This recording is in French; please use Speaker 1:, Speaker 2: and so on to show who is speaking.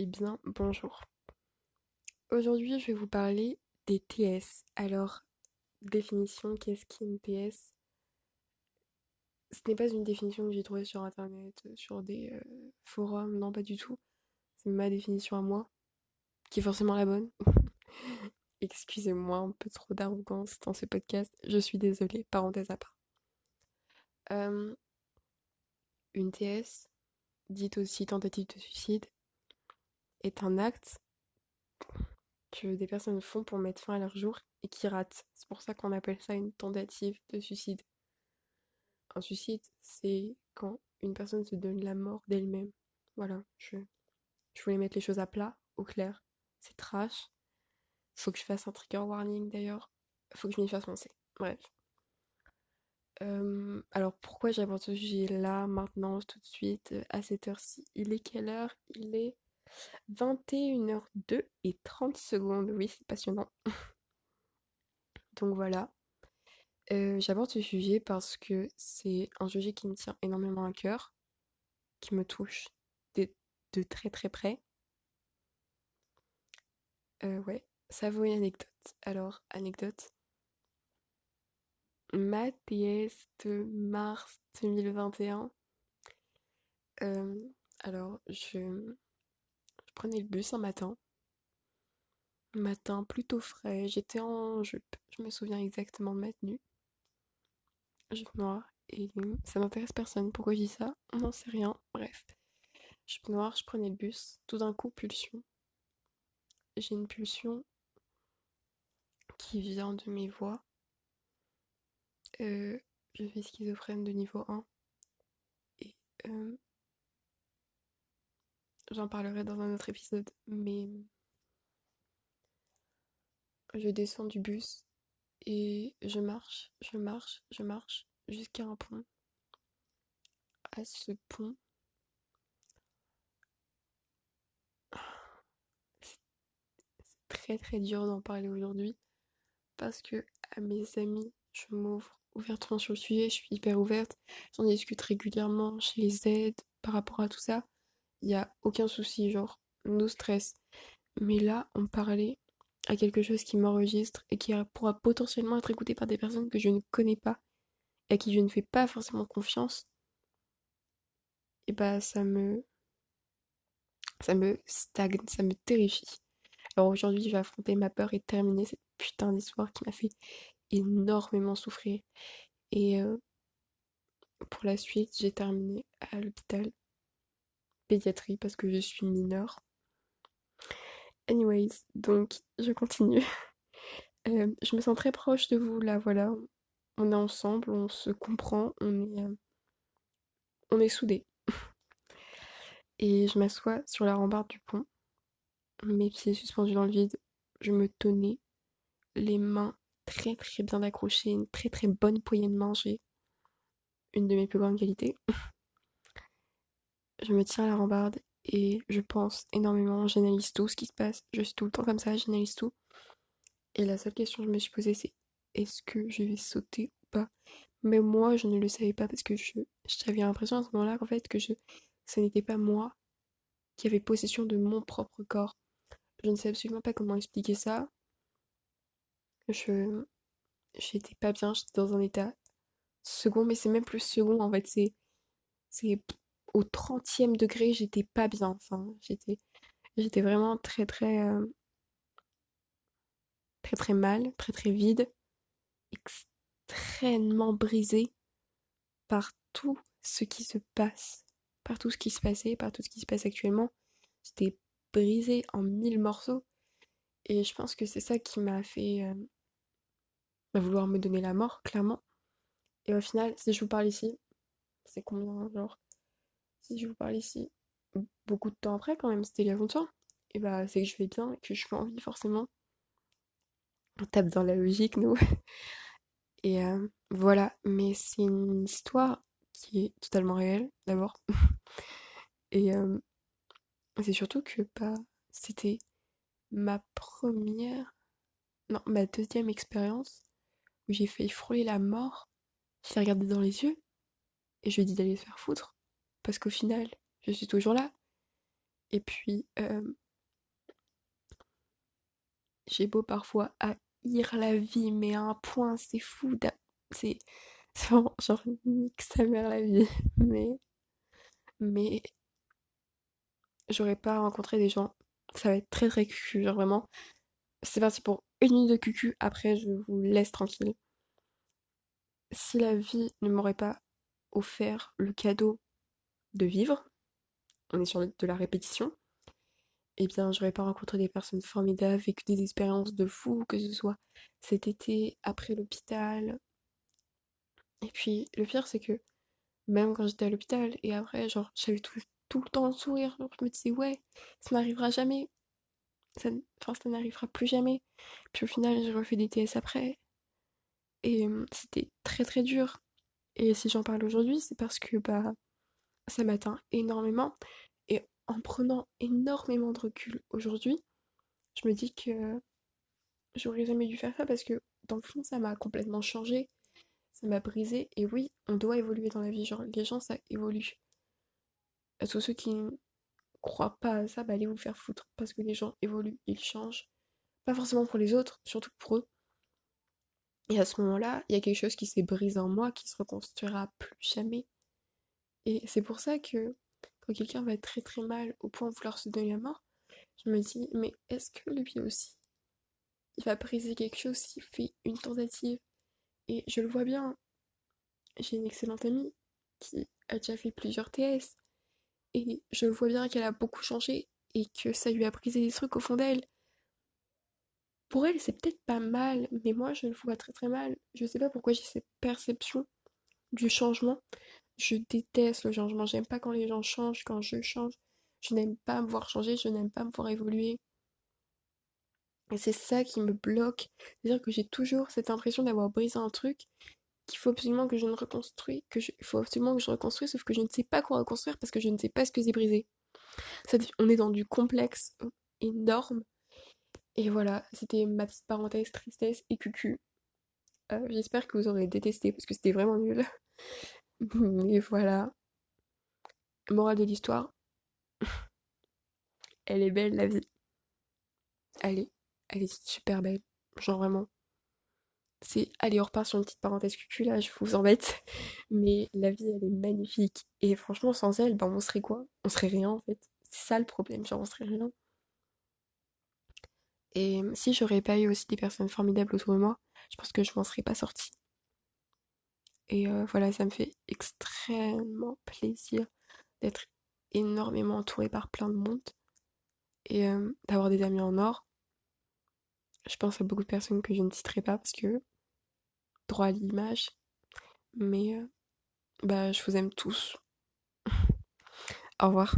Speaker 1: Eh bien, bonjour. Aujourd'hui, je vais vous parler des TS. Alors, définition, qu'est-ce qu'une TS? Ce n'est pas une définition que j'ai trouvée sur internet, sur des euh, forums, non, pas du tout. C'est ma définition à moi, qui est forcément la bonne. Excusez-moi un peu trop d'arrogance dans ce podcast, je suis désolée, parenthèse à part. Euh, une TS, dite aussi tentative de suicide, est un acte que des personnes font pour mettre fin à leur jour et qui ratent. C'est pour ça qu'on appelle ça une tentative de suicide. Un suicide, c'est quand une personne se donne la mort d'elle-même. Voilà, je, je voulais mettre les choses à plat, au clair. C'est trash. Faut que je fasse un trigger warning d'ailleurs. Faut que je m'y fasse penser. Bref. Euh, alors pourquoi j'aborde ce sujet là, maintenant, tout de suite, à cette heure-ci? Il est quelle heure? Il est 21h02 et 30 secondes. Oui, c'est passionnant. Donc voilà. Euh, j'aborde ce sujet parce que c'est un sujet qui me tient énormément à cœur, qui me touche de, de très très près. Euh, ouais, ça vaut une anecdote. Alors, anecdote. Ma de mars 2021. Euh, alors, je prenais le bus un matin. Matin plutôt frais. J'étais en jupe. Je me souviens exactement de ma tenue. Jupe noire. Et ça n'intéresse personne. Pourquoi je dis ça? On n'en sait rien. Bref. Jupe noire, je prenais le bus. Tout d'un coup, pulsion. J'ai une pulsion qui vient de mes voix. Euh, je suis schizophrène de niveau 1. Et euh, j'en parlerai dans un autre épisode. Mais je descends du bus et je marche, je marche, je marche jusqu'à un pont. À ce pont, c'est très très dur d'en parler aujourd'hui parce que à mes amis, je m'ouvre ouvertement sur le sujet, je suis hyper ouverte, j'en discute régulièrement, je les aide par rapport à tout ça. Il n'y a aucun souci, genre, no stress. Mais là, on parlait à quelque chose qui m'enregistre et qui pourra potentiellement être écouté par des personnes que je ne connais pas et à qui je ne fais pas forcément confiance. Et bah, ça me. Ça me stagne, ça me terrifie. Alors aujourd'hui, je vais affronter ma peur et terminer cette putain d'histoire qui m'a fait énormément souffrir. Et euh, pour la suite, j'ai terminé à l'hôpital pédiatrie parce que je suis mineure. Anyways, donc je continue. Euh, je me sens très proche de vous là, voilà. On est ensemble, on se comprend, on est, euh, on est soudés. Et je m'assois sur la rambarde du pont, mes pieds suspendus dans le vide. Je me tenais, les mains très très bien accrochées, une très très bonne poignée de. J'ai une de mes plus grandes qualités. je me tiens à la rambarde et je pense énormément, j'analyse tout ce qui se passe, je suis tout le temps comme ça, j'analyse tout. Et la seule question que je me suis posée, c'est est-ce que je vais sauter ou pas? Mais moi, je ne le savais pas parce que je j'avais l'impression à ce moment-là, en fait, que je, ce n'était pas moi qui avait possession de mon propre corps. Je ne sais absolument pas comment expliquer ça. Je, j'étais pas bien, j'étais dans un état second, mais c'est même plus second, en fait, c'est au 30e degré, j'étais pas bien. Enfin, j'étais, vraiment très, très, euh, très, très mal, très, très vide, extrêmement brisée par tout ce qui se passe, par tout ce qui se passait, par tout ce qui se passe actuellement. J'étais brisée en mille morceaux. Et je pense que c'est ça qui m'a fait euh, bah, vouloir me donner la mort, clairement. Et au final, si je vous parle ici, c'est combien, genre si je vous parle ici, beaucoup de temps après quand même, c'était il y a longtemps, et bah c'est que je vais bien que je suis en vie forcément. On tape dans la logique, nous. Et euh, voilà, mais c'est une histoire qui est totalement réelle, d'abord. et euh, c'est surtout que bah, c'était ma première, non, ma deuxième expérience où j'ai fait frôler la mort. J'ai regardé dans les yeux et je lui ai dit d'aller se faire foutre parce qu'au final, je suis toujours là. Et puis, euh, j'ai beau parfois haïr la vie, mais à un point, c'est fou. C'est vraiment genre nique sa mère la vie. Mais, mais j'aurais pas rencontré des gens. Ça va être très très cucu, genre vraiment. C'est parti pour une minute de cucu, après je vous laisse tranquille. Si la vie ne m'aurait pas offert le cadeau vivre, on est sur de la répétition, eh bien j'aurais pas rencontré des personnes formidables, vécu des expériences de fou, que ce soit cet été, après l'hôpital. Et puis le pire c'est que même quand j'étais à l'hôpital et après, genre j'avais tout, tout le temps le sourire, je me disais ouais, ça n'arrivera jamais. Ça, enfin, ça n'arrivera plus jamais. Puis au final, j'ai refait des TS après. Et euh, c'était très très dur. Et si j'en parle aujourd'hui, c'est parce que bah ça m'atteint énormément. Et en prenant énormément de recul aujourd'hui, je me dis que j'aurais jamais dû faire ça parce que dans le fond, ça m'a complètement changé. Ça m'a brisé. Et oui, on doit évoluer dans la vie. Genre, les gens, ça évolue. Tous ceux qui ne croient pas à ça, bah allez vous faire foutre. Parce que les gens évoluent, ils changent. Pas forcément pour les autres, surtout pour eux. Et à ce moment-là, il y a quelque chose qui s'est brisé en moi, qui se reconstruira plus jamais. Et c'est pour ça que quand quelqu'un va très très mal au point de vouloir se donner la mort, je me dis, mais est-ce que lui aussi, il va briser quelque chose s'il fait une tentative? Et je le vois bien, j'ai une excellente amie qui a déjà fait plusieurs TS, et je vois bien qu'elle a beaucoup changé, et que ça lui a brisé des trucs au fond d'elle pour elle, c'est peut-être pas mal, mais moi, je le vois très très mal. Je sais pas pourquoi j'ai cette perception du changement. Je déteste le changement. J'aime pas quand les gens changent, quand je change. Je n'aime pas me voir changer, je n'aime pas me voir évoluer. Et c'est ça qui me bloque. C'est-à-dire que j'ai toujours cette impression d'avoir brisé un truc qu'il faut absolument que je ne reconstruise, que je, il faut absolument que je reconstruise, sauf que je ne sais pas quoi reconstruire parce que je ne sais pas ce que j'ai brisé. On est dans du complexe énorme et voilà, c'était ma petite parenthèse tristesse et cucu. Euh, j'espère que vous aurez détesté parce que c'était vraiment nul. Et voilà. Morale de l'histoire. Elle est belle la vie. Elle est, elle est super belle. Genre vraiment. C'est. Allez, on repart sur une petite parenthèse cucu là, je vous embête. Mais la vie elle est magnifique. Et franchement, sans elle, ben on serait quoi? On serait rien en fait. C'est ça le problème, genre on serait rien. Et si j'aurais pas eu aussi des personnes formidables autour de moi, je pense que je m'en serais pas sortie. Et euh, voilà, ça me fait extrêmement plaisir d'être énormément entourée par plein de monde et euh, d'avoir des amis en or. Je pense à beaucoup de personnes que je ne citerai pas parce que droit à l'image. Mais euh, bah je vous aime tous. Au revoir.